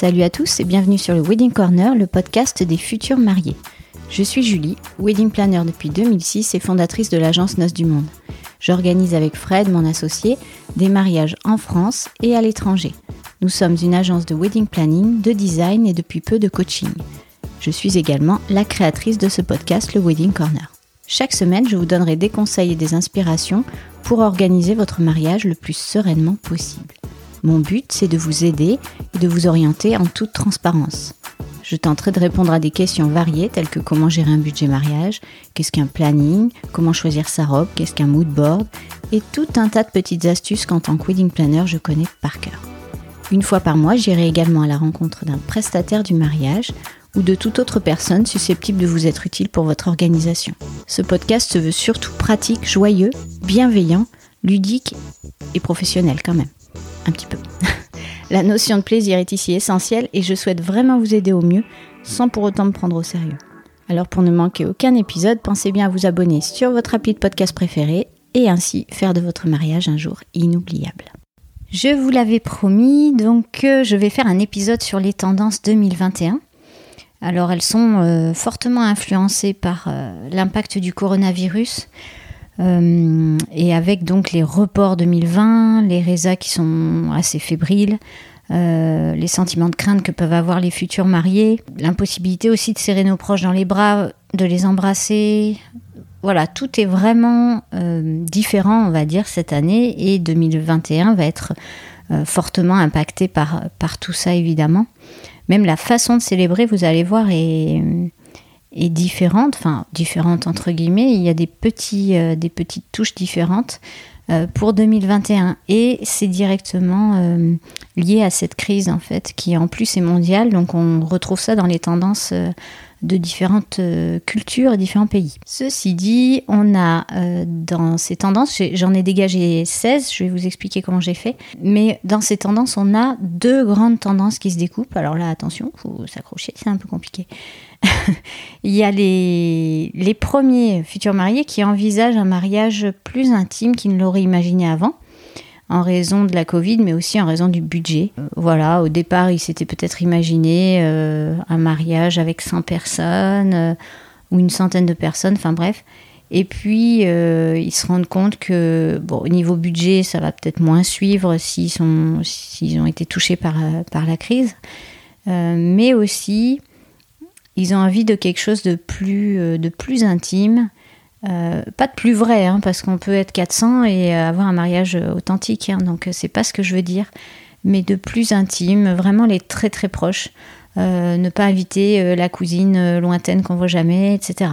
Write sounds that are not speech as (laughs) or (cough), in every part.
Salut à tous et bienvenue sur le Wedding Corner, le podcast des futurs mariés. Je suis Julie, wedding planner depuis 2006 et fondatrice de l'agence Noces du Monde. J'organise avec Fred, mon associé, des mariages en France et à l'étranger. Nous sommes une agence de wedding planning, de design et depuis peu de coaching. Je suis également la créatrice de ce podcast, le Wedding Corner. Chaque semaine, je vous donnerai des conseils et des inspirations pour organiser votre mariage le plus sereinement possible. Mon but, c'est de vous aider et de vous orienter en toute transparence. Je tenterai de répondre à des questions variées telles que comment gérer un budget mariage, qu'est-ce qu'un planning, comment choisir sa robe, qu'est-ce qu'un mood board, et tout un tas de petites astuces qu'en tant que wedding planner je connais par cœur. Une fois par mois, j'irai également à la rencontre d'un prestataire du mariage ou de toute autre personne susceptible de vous être utile pour votre organisation. Ce podcast se veut surtout pratique, joyeux, bienveillant, ludique et professionnel quand même un petit peu. (laughs) La notion de plaisir est ici essentielle et je souhaite vraiment vous aider au mieux sans pour autant me prendre au sérieux. Alors pour ne manquer aucun épisode, pensez bien à vous abonner sur votre appli de podcast préféré et ainsi faire de votre mariage un jour inoubliable. Je vous l'avais promis, donc euh, je vais faire un épisode sur les tendances 2021. Alors elles sont euh, fortement influencées par euh, l'impact du coronavirus, euh, et avec donc les reports 2020, les résas qui sont assez fébriles, euh, les sentiments de crainte que peuvent avoir les futurs mariés, l'impossibilité aussi de serrer nos proches dans les bras, de les embrasser. Voilà, tout est vraiment euh, différent, on va dire, cette année et 2021 va être fortement impacté par, par tout ça, évidemment. Même la façon de célébrer, vous allez voir, est, est différente, enfin différente entre guillemets, il y a des, petits, euh, des petites touches différentes euh, pour 2021 et c'est directement euh, lié à cette crise en fait qui en plus est mondiale, donc on retrouve ça dans les tendances de différentes euh, cultures et différents pays. Ceci dit, on a euh, dans ces tendances, j'en ai dégagé 16, je vais vous expliquer comment j'ai fait, mais dans ces tendances, on a deux grandes tendances qui se découpent. Alors là, attention, faut s'accrocher, c'est un peu compliqué. (laughs) Il y a les premiers futurs mariés qui envisagent un mariage plus intime qu'ils ne l'auraient imaginé avant en raison de la Covid, mais aussi en raison du budget. Euh, voilà, au départ, il s'était peut-être imaginé euh, un mariage avec 100 personnes euh, ou une centaine de personnes, enfin bref. Et puis, ils se rendent compte que, bon, au niveau budget, ça va peut-être moins suivre s'ils, sont, s'ils ont été touchés par, par la crise. mais aussi, ils ont envie de quelque chose de plus, de plus intime euh, pas de plus vrai, hein, parce qu'on peut être 400 et avoir un mariage authentique, hein, donc euh, c'est pas ce que je veux dire, mais de plus intime, vraiment les très très proches, euh, ne pas inviter la cousine lointaine qu'on voit jamais, etc.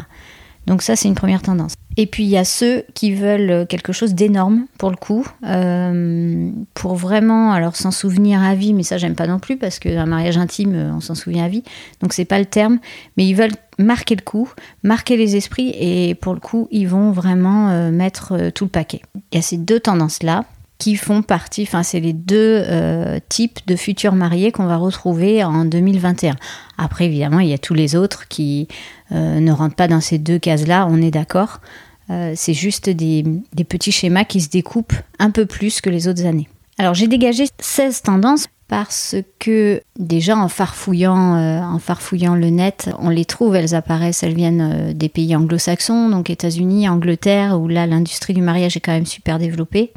Donc ça, c'est une première tendance. Et puis il y a ceux qui veulent quelque chose d'énorme pour le coup, euh, pour vraiment, alors s'en souvenir à vie, mais ça j'aime pas non plus parce qu'un mariage intime, on s'en souvient à vie, donc c'est pas le terme, mais ils veulent marquer le coup, marquer les esprits et pour le coup ils vont vraiment euh, mettre euh, tout le paquet. Il y a ces deux tendances là qui font partie, enfin c'est les deux euh, types de futurs mariés qu'on va retrouver en 2021. Après évidemment il y a tous les autres qui euh, ne rentrent pas dans ces deux cases-là, on est d'accord. Euh, c'est juste des, petits schémas qui se découpent un peu plus que les autres années. Alors j'ai dégagé 16 tendances parce que déjà en farfouillant, en farfouillant le net, on les trouve, elles apparaissent, elles viennent des pays anglo-saxons, donc États-Unis, Angleterre, où là l'industrie du mariage est quand même super développée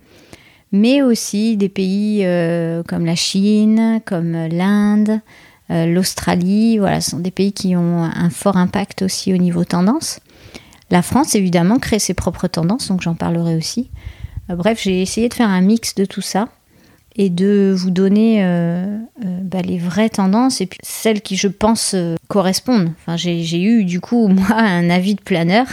mais aussi des pays euh, comme la Chine, comme l'Inde, euh, l'Australie. Voilà, ce sont des pays qui ont un fort impact aussi au niveau tendance. La France, évidemment, crée ses propres tendances, donc j'en parlerai aussi. Euh, bref, j'ai essayé de faire un mix de tout ça et de vous donner bah, les vraies tendances et puis celles qui, je pense, correspondent. Enfin, j'ai eu, du coup, (laughs) moi, un avis de planeur.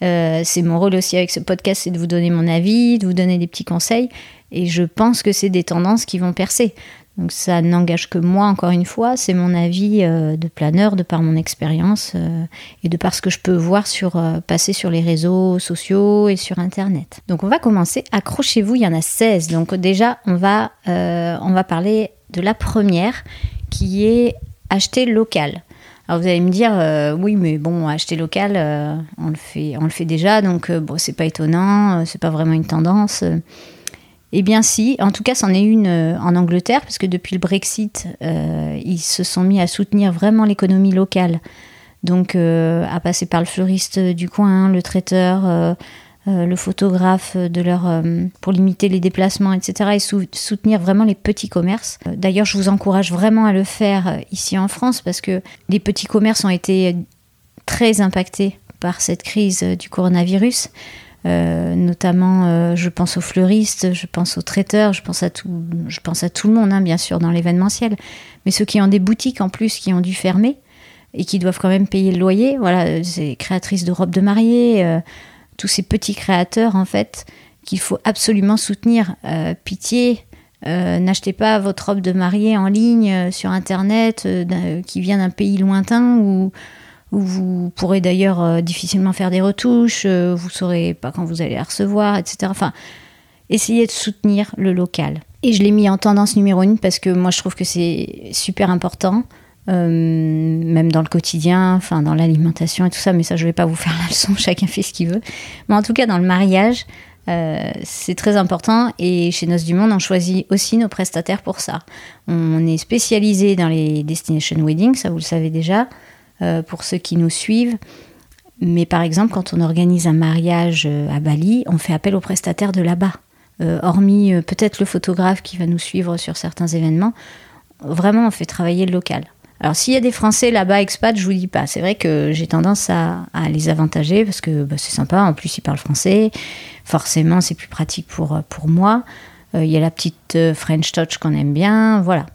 c'est mon rôle aussi avec ce podcast, c'est de vous donner mon avis, de vous donner des petits conseils. Et je pense que c'est des tendances qui vont percer. Donc ça n'engage que moi, encore une fois, c'est mon avis euh, de planeur, de par mon expérience euh, et de par ce que je peux voir sur, euh, passer sur les réseaux sociaux et sur Internet. Donc on va commencer, accrochez-vous, il y en a 16. Donc déjà, on va, on va parler de la première qui est acheter local. Alors vous allez me dire, oui, mais bon, acheter local, on, le fait, on le fait déjà, donc bon, c'est pas étonnant, c'est pas vraiment une tendance. Eh bien si, en tout cas c'en est une en Angleterre, parce que depuis le Brexit, ils se sont mis à soutenir vraiment l'économie locale. Donc à passer par le fleuriste du coin, le traiteur, euh, le photographe de leur euh, pour limiter les déplacements, etc. et soutenir vraiment les petits commerces. Euh, d'ailleurs, je vous encourage vraiment à le faire ici en France parce que les petits commerces ont été très impactés par cette crise du coronavirus. Notamment, je pense aux fleuristes, je pense aux traiteurs, je pense à tout, je pense à tout le monde, hein, bien sûr, dans l'événementiel. Mais ceux qui ont des boutiques en plus qui ont dû fermer et qui doivent quand même payer le loyer, voilà, ces créatrices de robes de mariée, tous ces petits créateurs en fait qu'il faut absolument soutenir. Euh, pitié, euh, n'achetez pas votre robe de mariée en ligne euh, sur internet qui vient d'un pays lointain où vous pourrez d'ailleurs difficilement faire des retouches, vous saurez pas quand vous allez la recevoir, etc. Enfin, essayez de soutenir le local. Et je l'ai mis en tendance numéro une parce que moi je trouve que c'est super important. Euh, même dans le quotidien, enfin dans l'alimentation et tout ça, mais ça je vais pas vous faire la leçon, (laughs) chacun fait ce qu'il veut. Mais en tout cas dans le mariage, euh, c'est très important et chez Noces du Monde, on choisit aussi nos prestataires pour ça. On est spécialisé dans les destination weddings, ça vous le savez déjà, euh, pour ceux qui nous suivent. Mais par exemple, quand on organise un mariage à Bali, on fait appel aux prestataires de là-bas. hormis peut-être le photographe qui va nous suivre sur certains événements, vraiment on fait travailler le local. Alors s'il y a des Français là-bas expat, je vous dis pas. C'est vrai que j'ai tendance à, les avantager parce que bah, c'est sympa. En plus, ils parlent français. Forcément, c'est plus pratique pour, pour moi. Euh, il y a la petite euh, French touch qu'on aime bien, voilà.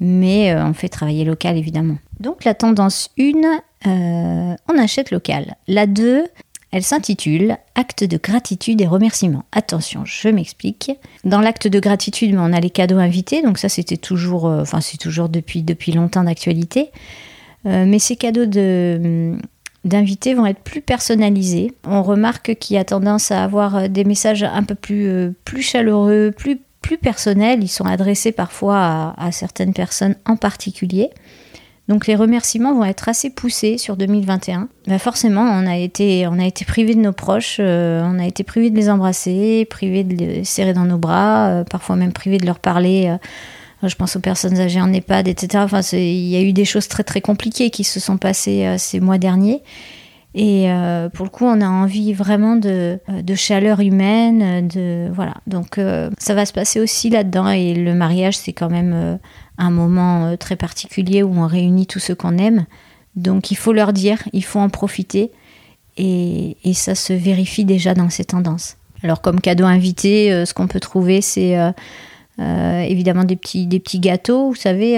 Mais euh, on fait travailler local évidemment. Donc la tendance 1, on achète local. La 2, elle s'intitule Acte de gratitude et remerciement. Attention, je m'explique. Dans l'acte de gratitude, on a les cadeaux invités, donc ça c'était toujours, euh, c'est toujours depuis, longtemps d'actualité. Euh, mais ces cadeaux de, d'invités vont être plus personnalisés. On remarque qu'il y a tendance à avoir euh, des messages un peu plus, chaleureux, plus, personnels. Ils sont adressés parfois à certaines personnes en particulier. Donc les remerciements vont être assez poussés sur 2021. Bah forcément, on a été, on privé de nos proches, euh, on a été privé de les embrasser, privé de les serrer dans nos bras, euh, parfois même privé de leur parler. Euh, je pense aux personnes âgées en EHPAD, etc. Il y a eu des choses très très compliquées qui se sont passées ces mois derniers. Et pour le coup, on a envie vraiment de chaleur humaine, de voilà. Donc ça va se passer aussi là-dedans. Et le mariage, c'est quand même un moment euh, très particulier où on réunit tous ceux qu'on aime. Donc il faut leur dire, il faut en profiter. Et, ça se vérifie déjà dans ces tendances. Alors comme cadeau invité, euh, ce qu'on peut trouver, c'est euh, évidemment des petits, des petits gâteaux, vous savez,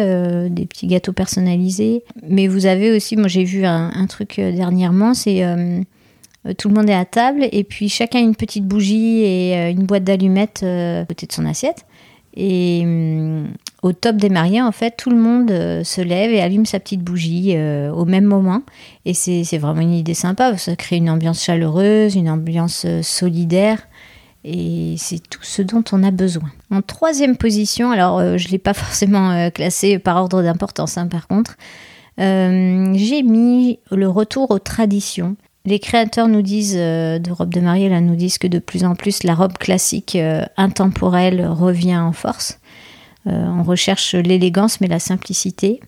des petits gâteaux personnalisés. Mais vous avez aussi, moi j'ai vu un, truc dernièrement, c'est tout le monde est à table et puis chacun une petite bougie et une boîte d'allumettes à côté de son assiette. Et hum, au top des mariés, en fait, tout le monde euh, se lève et allume sa petite bougie euh, au même moment. Et c'est vraiment une idée sympa. Ça crée une ambiance chaleureuse, une ambiance euh, solidaire. Et c'est tout ce dont on a besoin. En troisième position, alors je ne l'ai pas (laughs) forcément classé par ordre d'importance, hein, par contre, j'ai mis le retour aux traditions. Les créateurs nous disent, de robes de mariée, là, nous disent que de plus en plus la robe classique intemporelle revient en force. Euh, on recherche l'élégance mais la simplicité.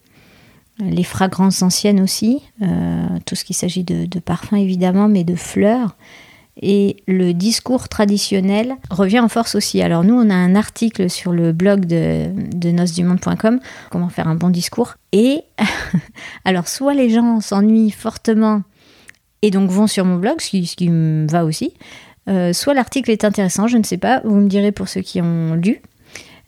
Les fragrances anciennes aussi, euh, tout ce qui s'agit de, parfums évidemment, mais de fleurs. Et le discours traditionnel revient en force aussi. Alors nous, on a un article sur le blog de, de comment faire un bon discours. Et (laughs) alors soit les gens s'ennuient fortement et donc vont sur mon blog, ce qui, me va aussi, euh, soit l'article est intéressant, je ne sais pas, vous me direz pour ceux qui ont lu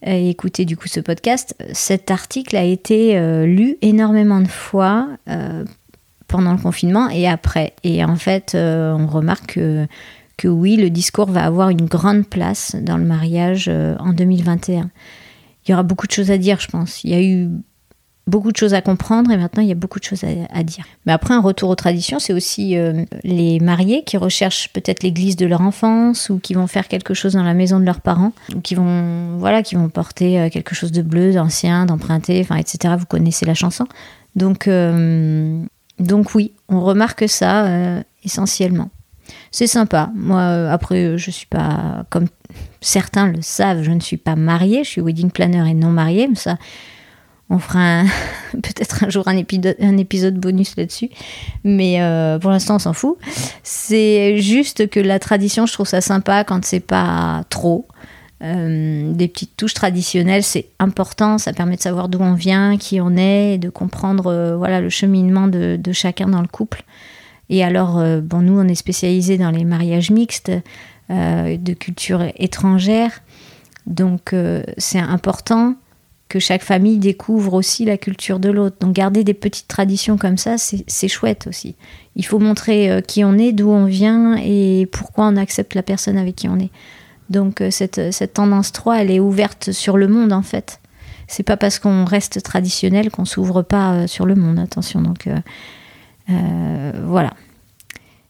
et écouter du coup ce podcast, cet article a été euh, lu énormément de fois euh, pendant le confinement et après. Et en fait, euh, on remarque que, que, oui, le discours va avoir une grande place dans le mariage en 2021. Il y aura beaucoup de choses à dire, je pense. Il y a eu beaucoup de choses à comprendre et maintenant il y a beaucoup de choses à, dire. Mais après, un retour aux traditions, c'est aussi euh, les mariés qui recherchent peut-être l'église de leur enfance ou qui vont faire quelque chose dans la maison de leurs parents ou qui vont, voilà, qui vont porter euh, quelque chose de bleu, d'ancien, d'emprunté, enfin, etc. Vous connaissez la chanson. Donc, euh, donc oui, on remarque ça essentiellement. c'est sympa. Moi, après, je suis pas, comme certains le savent, je ne suis pas mariée. Je suis wedding planner et non mariée. Mais ça, on fera (laughs) peut-être un jour un épisode, bonus là-dessus. Mais euh, pour l'instant, on s'en fout. C'est juste que la tradition, je trouve ça sympa quand c'est pas trop. Euh, des petites touches traditionnelles, c'est important. Ça permet de savoir d'où on vient, qui on est, et de comprendre euh, voilà le cheminement de, chacun dans le couple. Et alors, bon, nous, on est spécialisé dans les mariages mixtes de culture étrangère. Donc, c'est important que chaque famille découvre aussi la culture de l'autre. Donc garder des petites traditions comme ça, c'est chouette aussi. Il faut montrer euh, qui on est, d'où on vient et pourquoi on accepte la personne avec qui on est. Donc euh, cette, cette tendance 3, elle est ouverte sur le monde en fait. C'est pas parce qu'on reste traditionnel qu'on s'ouvre pas euh, sur le monde, attention. Donc voilà.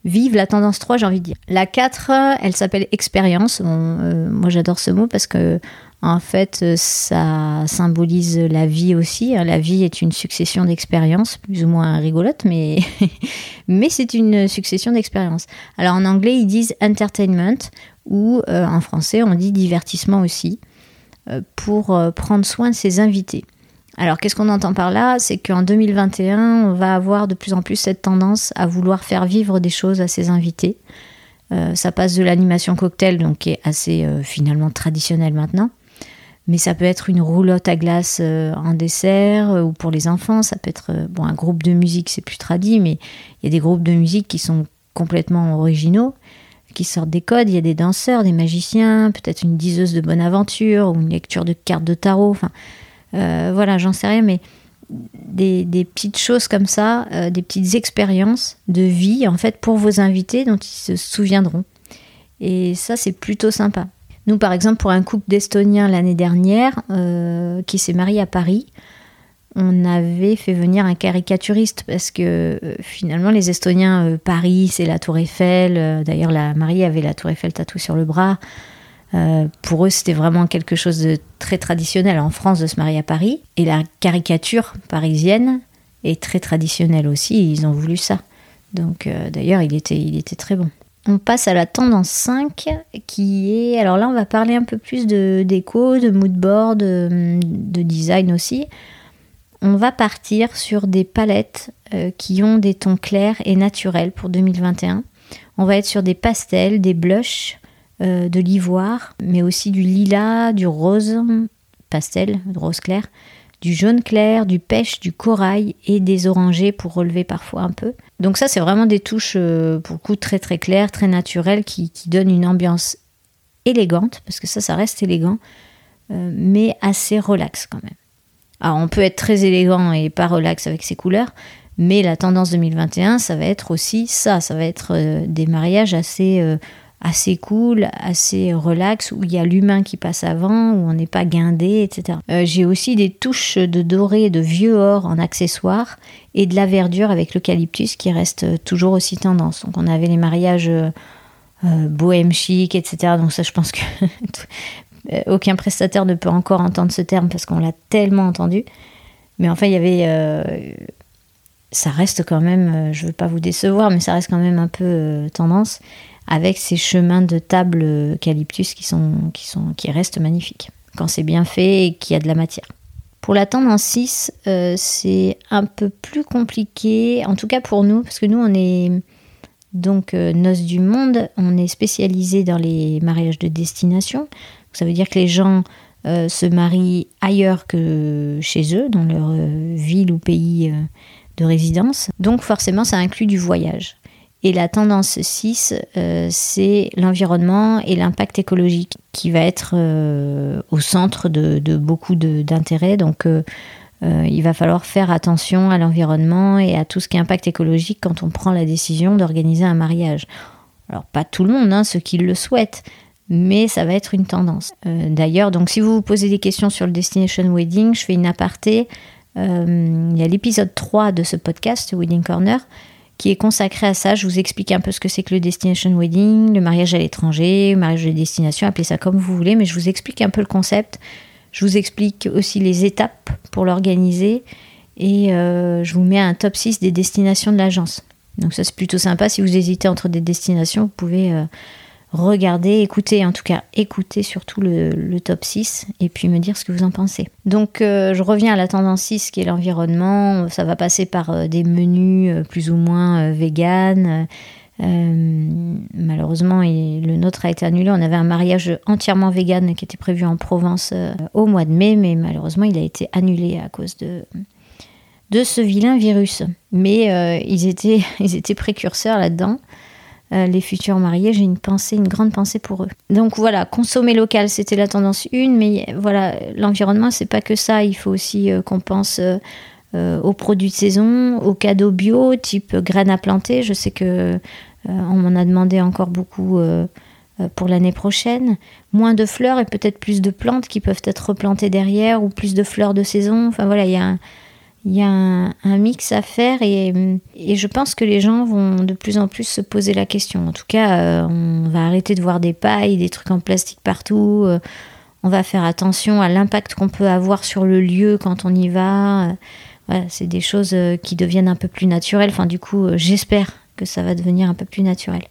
Vive la tendance 3, j'ai envie de dire. La 4, elle s'appelle expérience. moi j'adore ce mot parce que en fait, euh, ça symbolise la vie aussi. Hein. La vie est une succession d'expériences, plus ou moins rigolotes, mais, (laughs) mais c'est une succession d'expériences. Alors en anglais, ils disent entertainment, ou euh, en français, on dit divertissement aussi, euh, pour prendre soin de ses invités. Alors qu'est-ce qu'on entend par là? C'est qu'en 2021, on va avoir de plus en plus cette tendance à vouloir faire vivre des choses à ses invités. ça passe de l'animation cocktail, donc qui est assez finalement traditionnelle maintenant, mais ça peut être une roulotte à glace euh, en dessert euh, ou pour les enfants. Ça peut être euh, bon un groupe de musique, c'est plus tradit, mais il y a des groupes de musique qui sont complètement originaux, qui sortent des codes. Il y a des danseurs, des magiciens, peut-être une diseuse de bonne aventure ou une lecture de cartes de tarot. Enfin, voilà, j'en sais rien, mais des, des, petites choses comme ça, des petites expériences de vie en fait pour vos invités dont ils se souviendront. Et ça, c'est plutôt sympa. Nous, par exemple, pour un couple d'Estoniens l'année dernière euh, qui s'est marié à Paris, on avait fait venir un caricaturiste parce que euh, finalement, les Estoniens, euh, Paris, c'est la Tour Eiffel. D'ailleurs, la mariée avait la Tour Eiffel tatouée sur le bras. pour eux, c'était vraiment quelque chose de très traditionnel en France de se marier à Paris. Et la caricature parisienne est très traditionnelle aussi. Ils ont voulu ça. Donc, d'ailleurs, il était, il était très bon. On passe à la tendance 5 qui est... Alors là, on va parler un peu plus de déco, de mood board, de, design aussi. On va partir sur des palettes euh, qui ont des tons clairs et naturels pour 2021. On va être sur des pastels, des blushs, euh, de l'ivoire, mais aussi du lilas, du rose pastel, rose clair, du jaune clair, du pêche, du corail et des orangés pour relever parfois un peu. Donc ça, c'est vraiment des touches euh, pour le coup très très claires, très naturelles, qui, donnent une ambiance élégante, parce que ça, ça reste élégant, euh, mais assez relax quand même. Alors on peut être très élégant et pas relax avec ses couleurs, mais la tendance 2021, ça va être aussi ça, ça va être euh, des mariages assez assez cool, assez relax, où il y a l'humain qui passe avant, où on n'est pas guindé, etc. Euh, j'ai aussi des touches de doré, de vieux or en accessoires, et de la verdure avec l'eucalyptus qui reste toujours aussi tendance. Donc on avait les mariages euh, euh, bohème chic, etc. Donc ça, je pense que (laughs) aucun prestataire ne peut encore entendre ce terme parce qu'on l'a tellement entendu. Mais enfin, il y avait ça reste quand même, je ne veux pas vous décevoir, mais ça reste quand même un peu tendance avec ces chemins de table eucalyptus qui, sont, qui, sont, qui restent magnifiques quand c'est bien fait et qu'il y a de la matière. Pour la tendance 6, euh, c'est un peu plus compliqué, en tout cas pour nous, parce que nous, on est donc euh, Noces du Monde, on est spécialisé dans les mariages de destination. Ça veut dire que les gens euh, se marient ailleurs que chez eux, dans leur ville ou pays de résidence. Donc forcément, ça inclut du voyage. Et la tendance 6, euh, c'est l'environnement et l'impact écologique qui va être euh, au centre de, beaucoup d'intérêts. Donc, euh, il va falloir faire attention à l'environnement et à tout ce qui est impact écologique quand on prend la décision d'organiser un mariage. Alors, pas tout le monde, hein, ceux qui le souhaitent, mais ça va être une tendance. D'ailleurs, donc si vous vous posez des questions sur le Destination Wedding, je fais une aparté. il y a l'épisode 3 de ce podcast, Wedding Corner, qui est consacré à ça. Je vous explique un peu ce que c'est que le destination wedding, le mariage à l'étranger, le mariage de destination, appelez ça comme vous voulez, mais je vous explique un peu le concept. Je vous explique aussi les étapes pour l'organiser et euh, je vous mets un top 6 des destinations de l'agence. Donc ça c'est plutôt sympa. Si vous hésitez entre des destinations, vous pouvez euh, regarder, écouter, en tout cas écouter surtout le, top 6 et puis me dire ce que vous en pensez. Donc euh, je reviens à la tendance 6 qui est l'environnement. Ça va passer par euh, des menus plus ou moins vegan. malheureusement, le nôtre a été annulé. On avait un mariage entièrement vegan qui était prévu en Provence au mois de mai, mais malheureusement, il a été annulé à cause de, ce vilain virus. Mais euh, ils, étaient, (laughs) ils étaient précurseurs là-dedans. Euh, les futurs mariés, j'ai une pensée, une grande pensée pour eux. Donc voilà, consommer local, c'était la tendance une, mais voilà, l'environnement, c'est pas que ça. Il faut aussi euh, qu'on pense aux produits de saison, aux cadeaux bio, type graines à planter. Je sais que on m'en a demandé encore beaucoup pour l'année prochaine. Moins de fleurs et peut-être plus de plantes qui peuvent être replantées derrière ou plus de fleurs de saison. Enfin voilà, il y a un, il y a un, mix à faire et, je pense que les gens vont de plus en plus se poser la question. En tout cas, euh, on va arrêter de voir des pailles, des trucs en plastique partout. Euh, on va faire attention à l'impact qu'on peut avoir sur le lieu quand on y va. Euh, c'est des choses qui deviennent un peu plus naturelles. Enfin, du coup, j'espère que ça va devenir un peu plus naturel.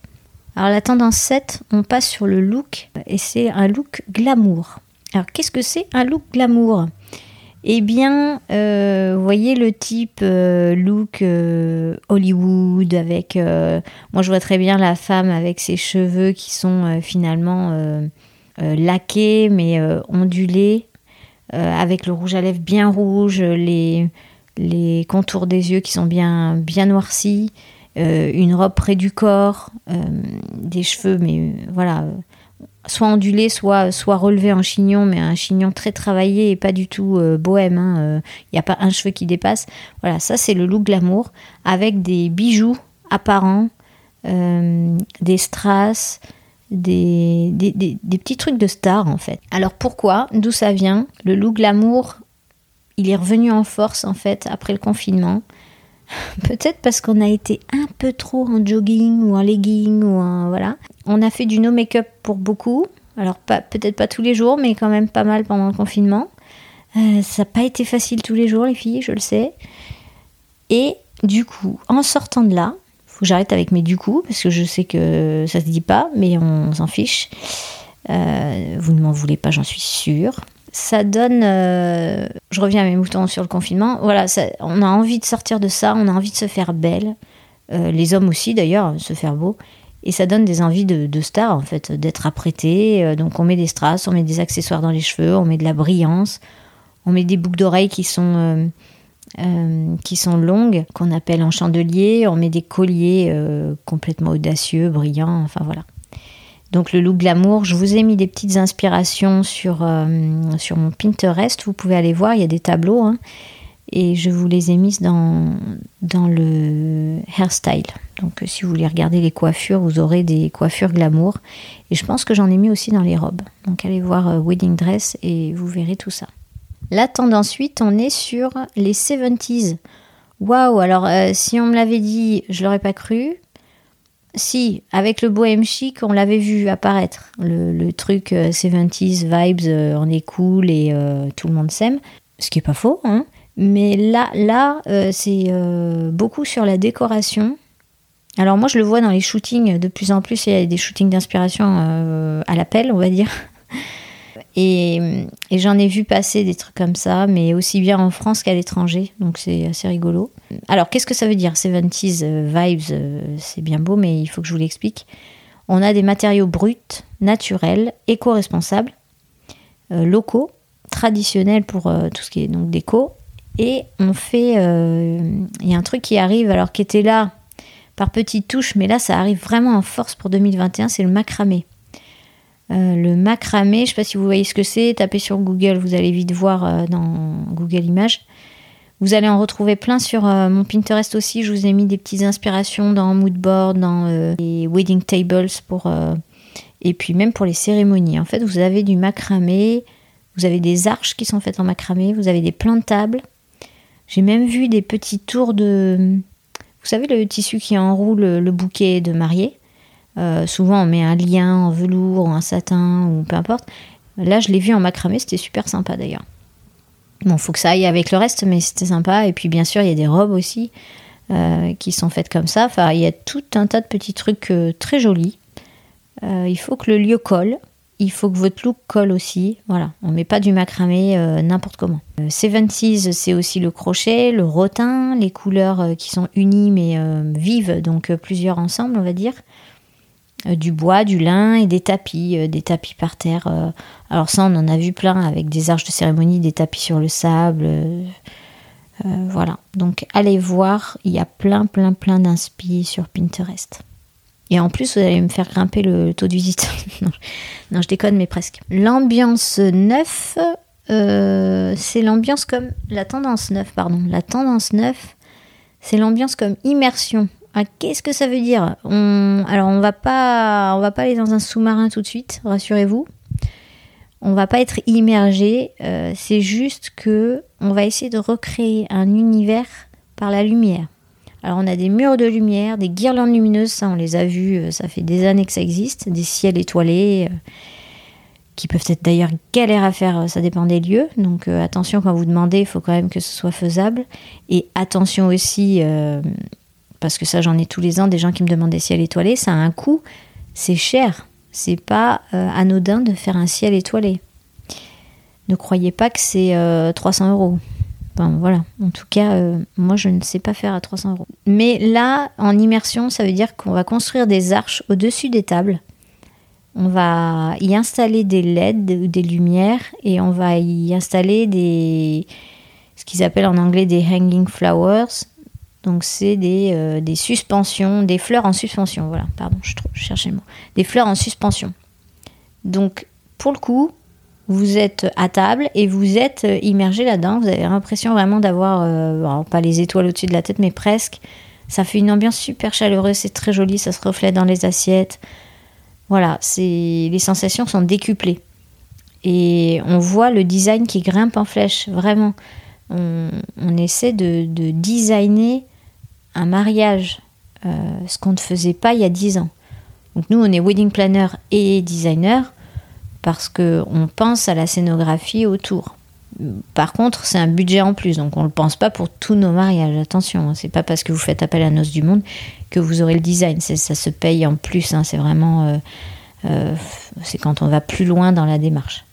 Alors, la tendance 7, on passe sur le look et c'est un look glamour. Alors, qu'est-ce que c'est un look glamour? Eh bien, euh, voyez le type euh, look euh, Hollywood avec... moi, je vois très bien la femme avec ses cheveux qui sont finalement laqués mais ondulés, avec le rouge à lèvres bien rouge, les, les contours des yeux qui sont bien, bien noircis, une robe près du corps, des cheveux, mais voilà soit ondulé, soit, soit relevé en chignon, mais un chignon très travaillé et pas du tout euh, bohème. Il hein, n'y euh, a pas un cheveu qui dépasse. Voilà, ça c'est le look glamour avec des bijoux apparents, euh, des strass, des, des, des, petits trucs de star en fait. Alors pourquoi? D'où ça vient? Le look glamour, il est revenu en force en fait après le confinement. Peut-être parce qu'on a été un peu trop en jogging ou en legging ou en voilà. On a fait du no make-up pour beaucoup. Alors peut-être pas tous les jours, mais quand même pas mal pendant le confinement. Euh, ça n'a pas été facile tous les jours, les filles, je le sais. Et du coup, en sortant de là, faut que j'arrête avec mes du coup parce que je sais que ça se dit pas, mais on s'en fiche. Euh, vous ne m'en voulez pas, j'en suis sûre ça donne. Euh, je reviens à mes moutons sur le confinement. Voilà, on a envie de sortir de ça, on a envie de se faire belle. Euh, les hommes aussi, d'ailleurs, se faire beau. Et ça donne des envies de, de star, en fait, d'être apprêté. Euh, donc, on met des strass, on met des accessoires dans les cheveux, on met de la brillance, on met des boucles d'oreilles qui sont. qui sont longues, qu'on appelle en chandelier, on met des colliers complètement audacieux, brillants, enfin voilà. Donc le look glamour, je vous ai mis des petites inspirations sur, euh, mon Pinterest, vous pouvez aller voir, il y a des tableaux, hein. et je vous les ai mises dans, le hairstyle. Donc euh, si vous voulez regarder les coiffures, vous aurez des coiffures glamour, et je pense que j'en ai mis aussi dans les robes. Donc allez voir euh, Wedding Dress et vous verrez tout ça. Là, tendance 8, on est sur les 70s. Waouh, alors si on me l'avait dit, je l'aurais pas cru. Si, avec le bohème chic, on l'avait vu apparaître. Le, truc 70s euh, vibes, euh, on est cool et euh, tout le monde s'aime. Ce qui est pas faux, hein. Mais là, là c'est beaucoup sur la décoration. Alors moi, je le vois dans les shootings de plus en plus. Il y a des shootings d'inspiration à l'appel, on va dire. (laughs) Et, j'en ai vu passer des trucs comme ça, mais aussi bien en France qu'à l'étranger, donc c'est assez rigolo. Alors qu'est-ce que ça veut dire 70s euh, vibes euh, C'est bien beau, mais il faut que je vous l'explique. On a des matériaux bruts, naturels, éco-responsables, euh, locaux, traditionnels pour tout ce qui est donc déco. Et on fait. Il y a un truc qui arrive, alors qui était là par petites touches, mais là ça arrive vraiment en force pour 2021, c'est le macramé. Euh, le macramé, je ne sais pas si vous voyez ce que c'est, tapez sur Google, vous allez vite voir euh, dans Google Images. Vous allez en retrouver plein sur euh, mon Pinterest aussi. Je vous ai mis des petites inspirations dans Moodboard, dans les wedding tables pour et puis même pour les cérémonies. En fait, vous avez du macramé, vous avez des arches qui sont faites en macramé, vous avez des plans de table. J'ai même vu des petits tours de, vous savez le tissu qui enroule le bouquet de mariée. Euh, souvent, on met un lien en velours ou en satin ou peu importe. Là, je l'ai vu en macramé, c'était super sympa d'ailleurs. Bon, faut que ça aille avec le reste, mais c'était sympa. Et puis, bien sûr, il y a des robes aussi. qui sont faites comme ça. Enfin, il y a tout un tas de petits trucs très jolis. il faut que le lieu colle. Il faut que votre look colle aussi. Voilà, on met pas du macramé n'importe comment. 70 c'est aussi le crochet, le rotin, les couleurs qui sont unies mais vives, donc plusieurs ensemble, on va dire. Euh, du bois, du lin et des tapis, euh, des tapis par terre. Euh. alors ça, on en a vu plein avec des arches de cérémonie, des tapis sur le sable. voilà. Donc allez voir, il y a plein, plein, plein d'inspi sur Pinterest. Et en plus, vous allez me faire grimper le taux de visite. (laughs) non, je déconne, mais presque. L'ambiance neuf, c'est l'ambiance comme la tendance neuf, pardon. La tendance neuf, c'est l'ambiance comme immersion. Ah, qu'est-ce que ça veut dire? Alors on va pas, on va pas aller dans un sous-marin tout de suite, rassurez-vous. On va pas être immergé. Euh, c'est juste que on va essayer de recréer un univers par la lumière. Alors on a des murs de lumière, des guirlandes lumineuses, ça on les a vus, euh, ça fait des années que ça existe, des ciels étoilés euh, qui peuvent être d'ailleurs galères à faire, ça dépend des lieux. Donc attention quand vous demandez, il faut quand même que ce soit faisable. Et attention aussi parce que ça j'en ai tous les ans des gens qui me demandent des ciels étoilés, ça a un coût, c'est cher, c'est pas euh, anodin de faire un ciel étoilé. Ne croyez pas que c'est 300 euh, euros. Enfin, voilà, en tout cas, euh, moi je ne sais pas faire à 300 euros. Mais là, en immersion, ça veut dire qu'on va construire des arches au-dessus des tables. On va y installer des LED ou des lumières et on va y installer des ce qu'ils appellent en anglais des hanging flowers, donc c'est euh, des, suspensions, des fleurs en suspension. Voilà, pardon, je, cherchais le mot. Des fleurs en suspension. Donc pour le coup, vous êtes à table et vous êtes euh, immergé là-dedans. Vous avez l'impression vraiment d'avoir, euh, pas les étoiles au-dessus de la tête, mais presque. Ça fait une ambiance super chaleureuse, c'est très joli, ça se reflète dans les assiettes. Voilà, les sensations sont décuplées. Et on voit le design qui grimpe en flèche, vraiment. On, essaie de designer un mariage, euh, ce qu'on ne faisait pas il y a 10 ans. Donc nous, on est wedding planner et designer parce qu'on pense à la scénographie autour. Par contre, c'est un budget en plus, donc on ne le pense pas pour tous nos mariages. Attention, hein, c'est pas parce que vous faites appel à Noce du Monde que vous aurez le design. Ça se paye en plus. Hein, c'est vraiment, euh, euh, c'est quand on va plus loin dans la démarche.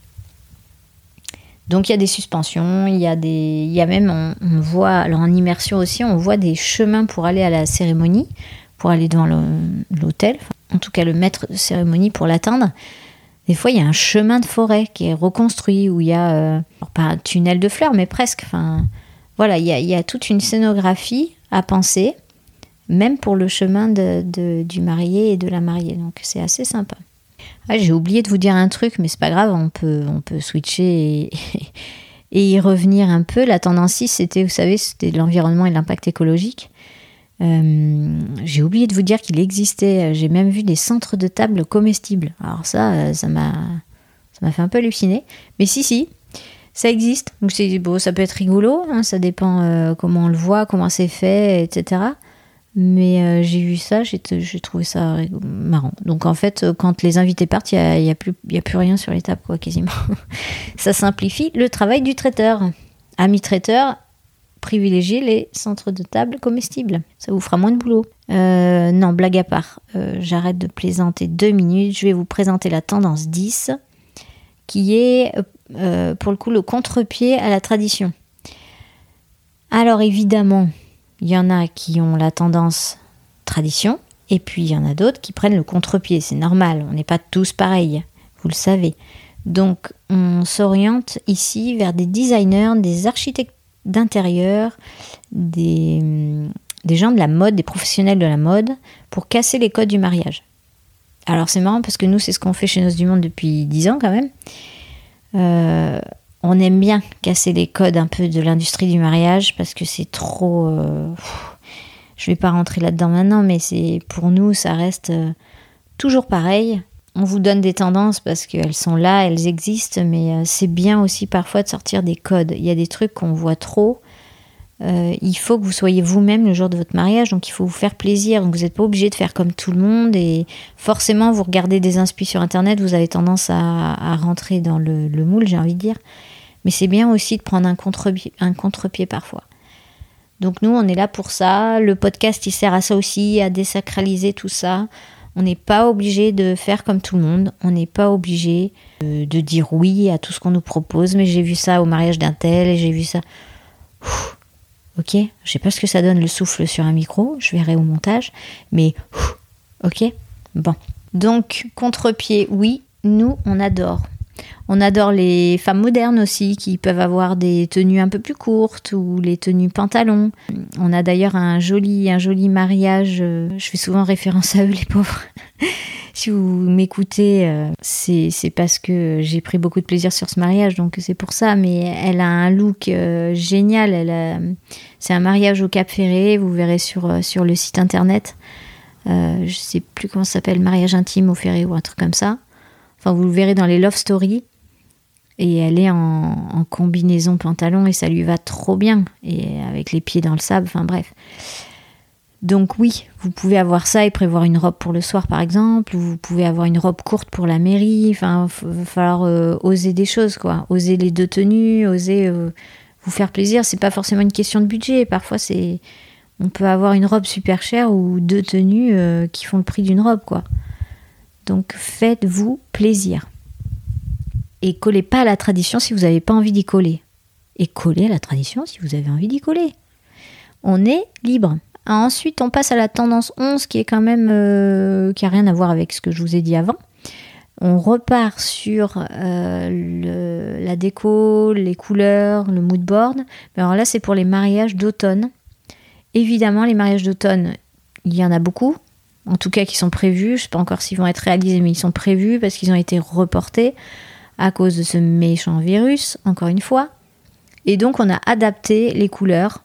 Donc il y a des suspensions, il y a, des, il y a même, on, voit, alors en immersion aussi, on voit des chemins pour aller à la cérémonie, pour aller devant l'hôtel, en tout cas le maître de cérémonie pour l'atteindre. Des fois, il y a un chemin de forêt qui est reconstruit, où il y a, euh, pas un tunnel de fleurs, mais presque. Enfin, voilà, il y, a, toute une scénographie à penser, même pour le chemin de, du marié et de la mariée. Donc c'est assez sympa. Ah, j'ai oublié de vous dire un truc, mais c'est pas grave, on peut, on peut switcher et, (laughs) y revenir un peu. La tendance 6, c'était, vous savez, c'était l'environnement et l'impact écologique. Euh, j'ai oublié de vous dire qu'il existait, j'ai même vu des centres de table comestibles. Alors ça, euh, ça m'a, ça m'a fait un peu halluciner. Mais si, si, ça existe. Donc c'est, bon, ça peut être rigolo, hein, ça dépend euh, comment on le voit, comment c'est fait, etc. Mais euh, j'ai vu ça, j'ai trouvé ça marrant. Donc en fait, euh, quand les invités partent, il n'y a, plus, rien sur les tables, quoi, quasiment. (laughs) ça simplifie le travail du traiteur. Ami traiteur, privilégiez les centres de table comestibles. Ça vous fera moins de boulot. Euh, non, blague à part, j'arrête de plaisanter deux minutes. Je vais vous présenter la tendance 10, qui est pour le coup le contre-pied à la tradition. Alors évidemment, il y en a qui ont la tendance tradition, et puis il y en a d'autres qui prennent le contre-pied. C'est normal, on n'est pas tous pareils, vous le savez. Donc on s'oriente ici vers des designers, des architectes d'intérieur, des, des gens de la mode, des professionnels de la mode, pour casser les codes du mariage. Alors c'est marrant parce que nous, c'est ce qu'on fait chez Nos du Monde depuis 10 ans quand même. Euh, on aime bien casser les codes un peu de l'industrie du mariage parce que c'est trop. Euh, je vais pas rentrer là-dedans maintenant, mais c'est pour nous, ça reste euh, toujours pareil. On vous donne des tendances parce qu'elles sont là, elles existent, mais euh, c'est bien aussi parfois de sortir des codes. Il y a des trucs qu'on voit trop. il faut que vous soyez vous-même le jour de votre mariage, donc il faut vous faire plaisir. Donc vous n'êtes pas obligé de faire comme tout le monde et forcément vous regardez des inspi sur internet, vous avez tendance à, rentrer dans le moule, j'ai envie de dire mais c'est bien aussi de prendre un contre-pied, un contre-pied parfois. Donc nous, on est là pour ça. Le podcast, il sert à ça aussi, à désacraliser tout ça. On n'est pas obligé de faire comme tout le monde. On n'est pas obligé de, de, dire oui à tout ce qu'on nous propose. Mais j'ai vu ça au mariage d'un tel et j'ai vu ça. ok, je sais pas ce que ça donne le souffle sur un micro. Je verrai au montage. Mais ok, bon. Donc contre-pied, oui. Nous, on adore. On adore les femmes modernes aussi qui peuvent avoir des tenues un peu plus courtes ou les tenues pantalons. On a d'ailleurs un joli, un joli mariage. Euh, je fais souvent référence à eux, les pauvres. (laughs) si vous m'écoutez, euh, c'est parce que j'ai pris beaucoup de plaisir sur ce mariage, donc c'est pour ça. Mais elle a un look euh, génial. C'est un mariage au Cap Ferré. Vous verrez sur, sur le site internet. Euh, je sais plus comment ça s'appelle, mariage intime au Ferré ou un truc comme ça. Enfin, vous le verrez dans les love stories et elle est en, combinaison pantalon et ça lui va trop bien. Et avec les pieds dans le sable enfin bref. Donc oui vous pouvez avoir ça et prévoir une robe pour le soir par exemple. Ou vous pouvez avoir une robe courte pour la mairie. Enfin il va falloir euh, oser des choses quoi. Oser les deux tenues oser euh, vous faire plaisir. C'est pas forcément une question de budget. Parfois c'est on peut avoir une robe super chère ou deux tenues euh, qui font le prix d'une robe quoi donc faites-vous plaisir et collez pas à la tradition si vous n'avez pas envie d'y coller. Et collez à la tradition si vous avez envie d'y coller. On est libre. Ensuite, on passe à la tendance 11 qui est quand même euh, qui a rien à voir avec ce que je vous ai dit avant. On repart sur euh, la déco, les couleurs, le mood board. alors là, c'est pour les mariages d'automne. Évidemment, les mariages d'automne, il y en a beaucoup. En tout cas, qui sont prévus. Je ne sais pas encore s'ils vont être réalisés, mais ils sont prévus parce qu'ils ont été reportés à cause de ce méchant virus, encore une fois. Et donc on a adapté les couleurs.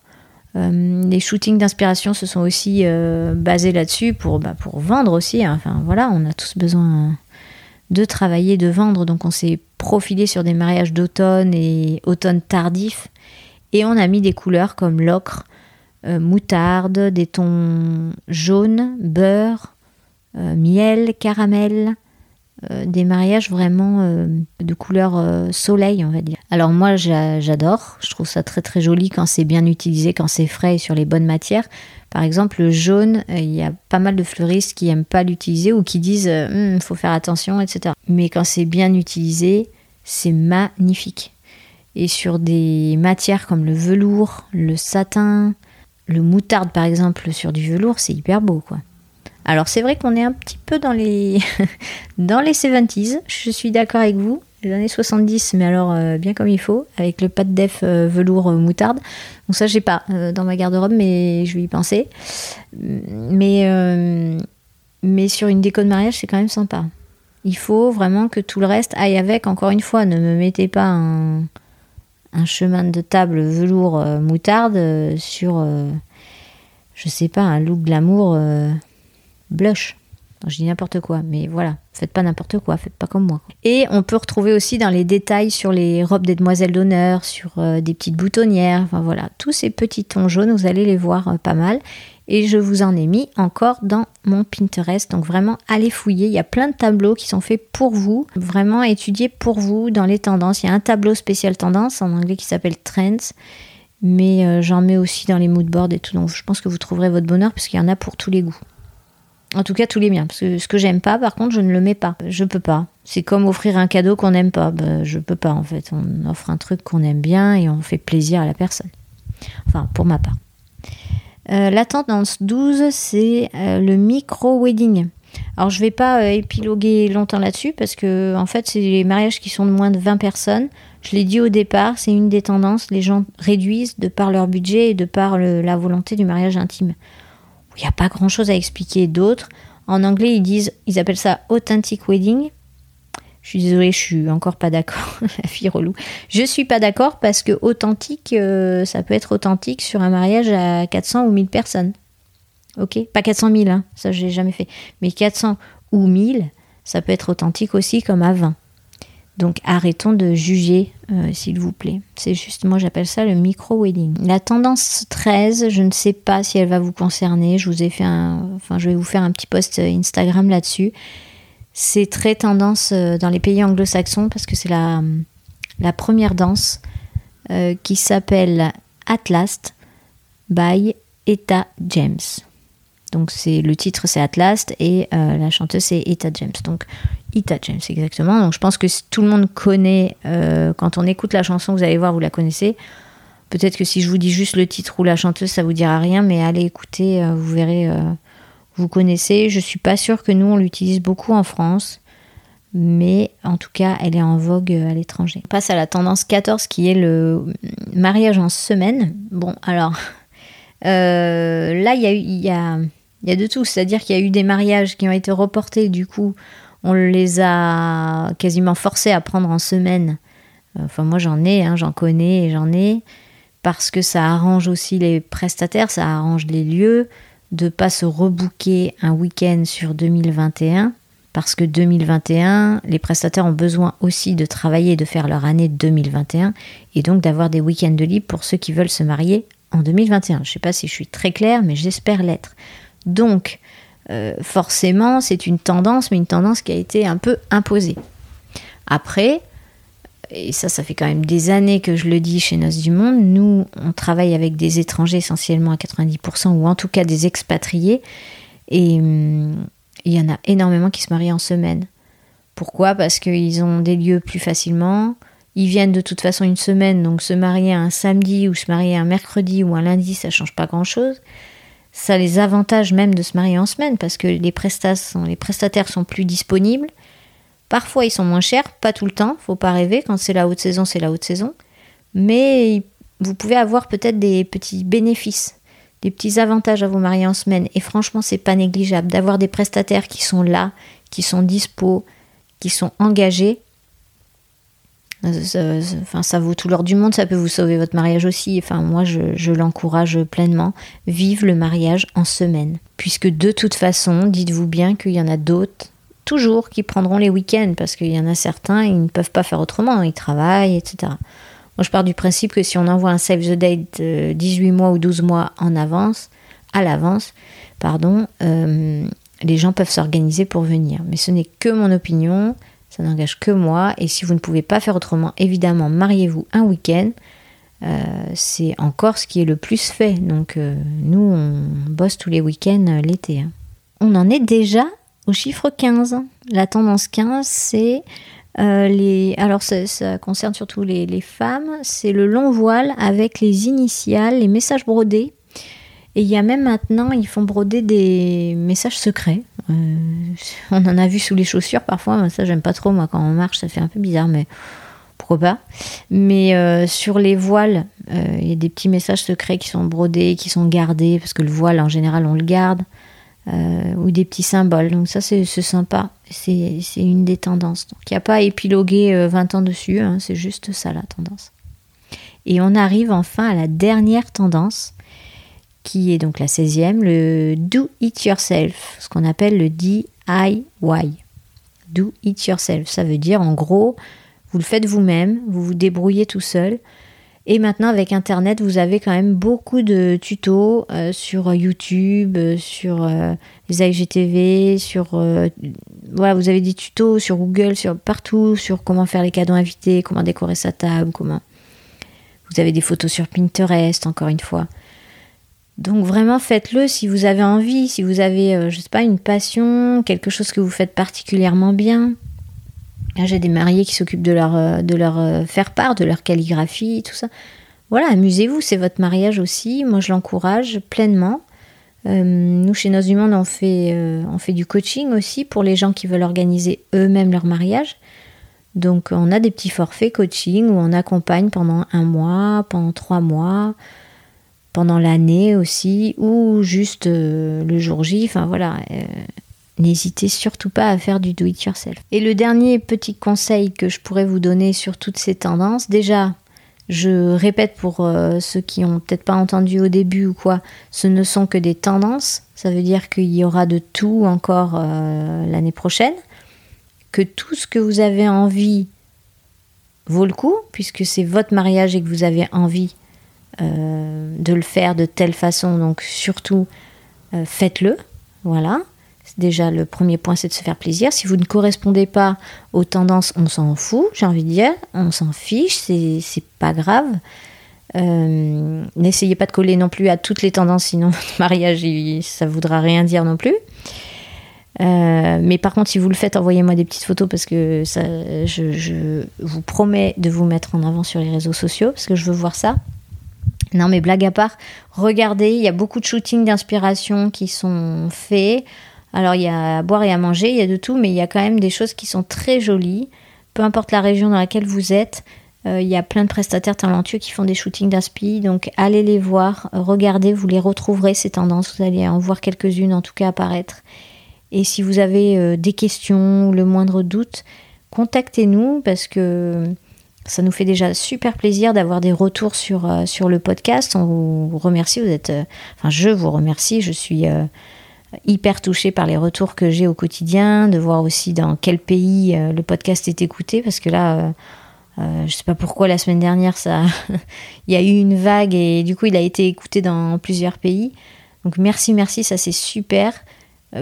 Euh, les shootings d'inspiration se sont aussi euh, basés là-dessus pour, bah, vendre aussi. Hein. Enfin voilà, on a tous besoin de travailler, de vendre. Donc on s'est profilé sur des mariages d'automne et automne tardif. Et on a mis des couleurs comme l'ocre, euh, moutarde, des tons jaunes, beurre, miel, caramel, euh, des mariages vraiment euh, de couleur euh, soleil, on va dire. Alors moi, j'adore. Je trouve ça très très joli quand c'est bien utilisé, quand c'est frais et sur les bonnes matières. Par exemple, le jaune, il y a pas mal de fleuristes qui aiment pas l'utiliser ou qui disent il hum, faut faire attention, etc. Mais quand c'est bien utilisé, c'est magnifique. Et sur des matières comme le velours, le satin, le moutarde par exemple sur du velours, c'est hyper beau quoi. Alors c'est vrai qu'on est un petit peu dans les, (laughs) dans les 70s, je suis d'accord avec vous, les années 70, mais alors euh, bien comme il faut, avec le pas de def euh, velours euh, moutarde. Donc ça j'ai pas dans ma garde-robe, mais je vais y penser. Mais, mais sur une déco de mariage, c'est quand même sympa. Il faut vraiment que tout le reste aille avec. Encore une fois, ne me mettez pas un, un chemin de table velours moutarde sur, je sais pas, un look glamour blush. je dis n'importe quoi, mais voilà, faites pas n'importe quoi, faites pas comme moi. Et on peut retrouver aussi dans les détails sur les robes des demoiselles d'honneur, sur euh, des petites boutonnières, enfin voilà, tous ces petits tons jaunes, vous allez les voir euh, pas mal. Et je vous en ai mis encore dans mon Pinterest. Donc vraiment, allez fouiller. Il y a plein de tableaux qui sont faits pour vous. Vraiment étudiés pour vous dans les tendances. Il y a un tableau spécial tendance en anglais qui s'appelle Trends. Mais euh, j'en mets aussi dans les moodboards et tout. Donc je pense que vous trouverez votre bonheur parce qu'il y en a pour tous les goûts. En tout cas, tous les miens. Parce que ce que j'aime pas, par contre, je ne le mets pas. Je peux pas. C'est comme offrir un cadeau qu'on n'aime pas. Ben, je peux pas, en fait. On offre un truc qu'on aime bien et on fait plaisir à la personne. Enfin, pour ma part. Euh, la tendance 12, c'est euh, le micro-wedding. Alors, je vais pas euh, épiloguer longtemps là-dessus parce que, en fait, c'est les mariages qui sont de moins de 20 personnes. Je l'ai dit au départ, c'est une des tendances. Les gens réduisent de par leur budget et de par la volonté du mariage intime. Il n'y a pas grand chose à expliquer d'autre. En anglais, ils disent, ils appellent ça authentic wedding. Je suis désolée, je suis encore pas d'accord, (laughs) la fille relou. Je suis pas d'accord parce que authentique, euh, ça peut être authentique sur un mariage à 400 ou 1000 personnes. Ok? Pas 400 000, hein, ça j'ai jamais fait. Mais 400 ou 1000, ça peut être authentique aussi comme à 20. Donc arrêtons de juger, euh, s'il vous plaît. C'est juste, moi j'appelle ça le micro-wedding. La tendance 13, je ne sais pas si elle va vous concerner. Je vous ai fait un, enfin, je vais vous faire un petit post Instagram là-dessus. C'est très tendance euh, dans les pays anglo-saxons parce que c'est la, première danse euh, qui s'appelle Atlas. by Etta James. Donc c'est le titre c'est Atlas et euh, la chanteuse c'est Etta James. Donc Etta James exactement. Donc je pense que tout le monde connaît quand on écoute la chanson, vous allez voir, vous la connaissez. Peut-être que si je vous dis juste le titre ou la chanteuse, ça vous dira rien, mais allez écouter, vous verrez, vous connaissez. Je suis pas sûre que nous on l'utilise beaucoup en France, mais en tout cas elle est en vogue à l'étranger. On passe à la tendance 14 qui est le mariage en semaine. Bon alors (laughs) là il y a, y a y a de tout, c'est-à-dire qu'il y a eu des mariages qui ont été reportés, du coup, on les a quasiment forcés à prendre en semaine. Enfin, moi j'en ai, hein, j'en connais et j'en ai, parce que ça arrange aussi les prestataires, ça arrange les lieux, de pas se rebooker un week-end sur 2021, parce que 2021, les prestataires ont besoin aussi de travailler de faire leur année 2021, et donc d'avoir des week-ends de libre pour ceux qui veulent se marier en 2021. Je ne sais pas si je suis très claire, mais j'espère l'être. Donc, euh, forcément, c'est une tendance, mais une tendance qui a été un peu imposée. Après, et ça, ça fait quand même des années que je le dis chez Noces du Monde, nous, on travaille avec des étrangers essentiellement à 90%, ou en tout cas des expatriés, et hum, il y en a énormément qui se marient en semaine. Pourquoi? Parce qu'ils ont des lieux plus facilement, ils viennent de toute façon une semaine, donc se marier un samedi ou se marier un mercredi ou un lundi, ça change pas grand-chose. Ça les avantage même de se marier en semaine parce que les, les prestataires sont plus disponibles. Parfois, ils sont moins chers, pas tout le temps, faut pas rêver. Quand c'est la haute saison, c'est la haute saison. Mais vous pouvez avoir peut-être des petits bénéfices, des petits avantages à vous marier en semaine. Et franchement, c'est pas négligeable d'avoir des prestataires qui sont là, qui sont dispo, qui sont engagés. Euh, enfin, ça vaut tout l'or du monde, ça peut vous sauver votre mariage aussi. Enfin, moi, je, l'encourage pleinement. Vive le mariage en semaine. Puisque de toute façon, dites-vous bien qu'il y en a d'autres, toujours, qui prendront les week-ends, parce qu'il y en a certains, ils ne peuvent pas faire autrement, ils travaillent, etc. Moi, je pars du principe que si on envoie un save the date 18 mois ou 12 mois en avance, à l'avance, pardon, euh, les gens peuvent s'organiser pour venir. Mais ce n'est que mon opinion. Ça n'engage que moi. Et si vous ne pouvez pas faire autrement, évidemment, mariez-vous un week-end. Euh, c'est encore ce qui est le plus fait. Donc euh, nous, on bosse tous les week-ends euh, l'été. Hein. On en est déjà au chiffre 15. La tendance 15, c'est les... Alors ça, concerne surtout les, femmes. C'est le long voile avec les initiales, les messages brodés. Et il y a même maintenant, ils font broder des messages secrets. Euh, on en a vu sous les chaussures parfois, ça j'aime pas trop moi quand on marche, ça fait un peu bizarre, mais pourquoi pas. Mais euh, sur les voiles, euh, il y a des petits messages secrets qui sont brodés, qui sont gardés, parce que le voile en général on le garde, ou des petits symboles. Donc ça c'est sympa, c'est une des tendances. Donc il n'y a pas à épiloguer 20 ans dessus, hein, c'est juste ça la tendance. Et on arrive enfin à la dernière tendance qui est donc la 16e, le Do It Yourself, ce qu'on appelle le DIY. Do It Yourself, ça veut dire en gros, vous le faites vous-même, vous vous débrouillez tout seul. Et maintenant, avec Internet, vous avez quand même beaucoup de tutos euh, sur YouTube, euh, sur euh, les IGTV, sur... voilà, vous avez des tutos sur Google, sur partout, sur comment faire les cadeaux invités, comment décorer sa table, comment... Vous avez des photos sur Pinterest, encore une fois. Donc vraiment faites-le si vous avez envie, si vous avez, euh, je sais pas, une passion, quelque chose que vous faites particulièrement bien. J'ai des mariés qui s'occupent de leur, euh, euh, faire part, de leur calligraphie, tout ça. Voilà, amusez-vous, c'est votre mariage aussi. Moi, je l'encourage pleinement. nous, chez Nos Monde, on fait, on fait du coaching aussi pour les gens qui veulent organiser eux-mêmes leur mariage. Donc, on a des petits forfaits coaching où on accompagne pendant un mois, pendant trois mois pendant l'année aussi, ou juste euh, le jour J. Enfin voilà, euh, n'hésitez surtout pas à faire du do-it-yourself. Et le dernier petit conseil que je pourrais vous donner sur toutes ces tendances, déjà, je répète pour euh, ceux qui ont peut-être pas entendu au début ou quoi, ce ne sont que des tendances. Ça veut dire qu'il y aura de tout encore l'année prochaine, que tout ce que vous avez envie vaut le coup, puisque c'est votre mariage et que vous avez envie euh, de le faire de telle façon. Donc surtout, euh, faites-le. Voilà. Déjà, le premier point, c'est de se faire plaisir. Si vous ne correspondez pas aux tendances, on s'en fout, j'ai envie de dire. On s'en fiche, c'est pas grave. N'essayez pas de coller non plus à toutes les tendances, sinon (laughs) votre mariage, ça voudra rien dire non plus. mais par contre, si vous le faites, envoyez-moi des petites photos parce que ça, je, je, vous promets de vous mettre en avant sur les réseaux sociaux parce que je veux voir ça. Non, mais blague à part, regardez, il y a beaucoup de shootings d'inspiration qui sont faits. Alors, il y a à boire et à manger, il y a de tout, mais il y a quand même des choses qui sont très jolies. Peu importe la région dans laquelle vous êtes, euh, il y a plein de prestataires talentueux qui font des shootings d'inspi. Donc, allez les voir, regardez, vous les retrouverez, ces tendances. Vous allez en voir quelques-unes, en tout cas, apparaître. Et si vous avez euh, des questions ou le moindre doute, contactez-nous parce que ça nous fait déjà super plaisir d'avoir des retours sur, euh, sur le podcast. On vous remercie. Vous êtes, enfin, je vous remercie. Je suis hyper touchée par les retours que j'ai au quotidien, de voir aussi dans quel pays le podcast est écouté, parce que là, je sais pas pourquoi la semaine dernière, ça, (laughs) il y a eu une vague et du coup, il a été écouté dans plusieurs pays. Donc merci, merci, ça c'est super.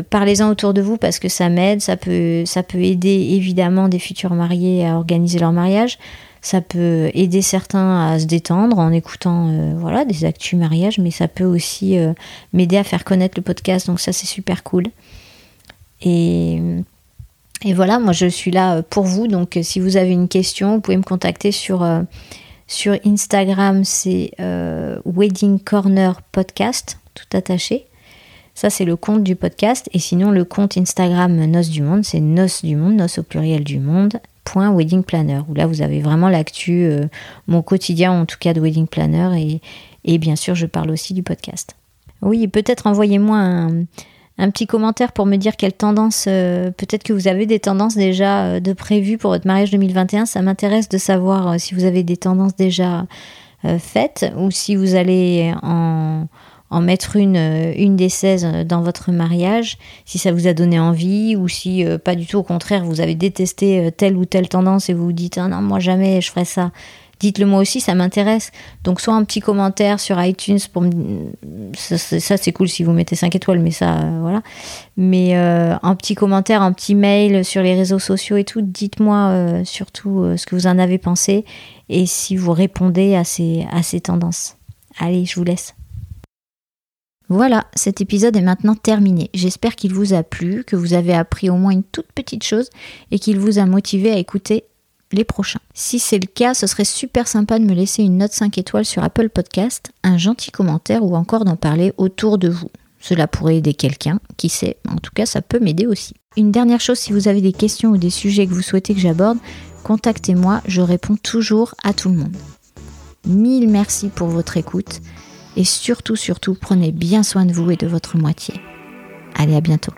Parlez-en autour de vous parce que ça m'aide, ça peut, ça peut aider évidemment des futurs mariés à organiser leur mariage. Ça peut aider certains à se détendre en écoutant euh, voilà des actus mariage, mais ça peut aussi euh, m'aider à faire connaître le podcast. Donc ça c'est super cool. Et, et, voilà, moi je suis là pour vous. Donc si vous avez une question, vous pouvez me contacter sur, euh, sur Instagram, c'est Wedding Corner Podcast, tout attaché. Ça, c'est le compte du podcast. Et sinon, le compte Instagram Noce du Monde, c'est Noce du Monde, Noce au pluriel du Monde, Wedding Planner, où là vous avez vraiment l'actu, euh, mon quotidien en tout cas de Wedding Planner, et, bien sûr je parle aussi du podcast. Oui, peut-être envoyez-moi un, un, petit commentaire pour me dire quelle tendance, euh, peut-être que vous avez des tendances déjà euh, de prévues pour votre mariage 2021, ça m'intéresse de savoir si vous avez des tendances déjà faites ou si vous allez en en mettre une, euh, des 16 euh, dans votre mariage, si ça vous a donné envie ou si euh, pas du tout, au contraire, vous avez détesté telle ou telle tendance et vous vous dites ah non, moi jamais je ferai ça. Dites-le moi aussi, ça m'intéresse. Donc soit un petit commentaire sur iTunes pour ça, c'est cool si vous mettez 5 étoiles, mais ça voilà. Mais un petit commentaire, un petit mail sur les réseaux sociaux et tout. Dites-moi surtout ce que vous en avez pensé et si vous répondez à à ces tendances. Allez, je vous laisse. Voilà, cet épisode est maintenant terminé. J'espère qu'il vous a plu, que vous avez appris au moins une toute petite chose et qu'il vous a motivé à écouter les prochains. Si c'est le cas, ce serait super sympa de me laisser une note 5 étoiles sur Apple Podcast, un gentil commentaire ou encore d'en parler autour de vous. Cela pourrait aider quelqu'un, qui sait, en tout cas ça peut m'aider aussi. Une dernière chose, si vous avez des questions ou des sujets que vous souhaitez que j'aborde, contactez-moi, je réponds toujours à tout le monde. Mille merci pour votre écoute et surtout, surtout, prenez bien soin de vous et de votre moitié. Allez, à bientôt.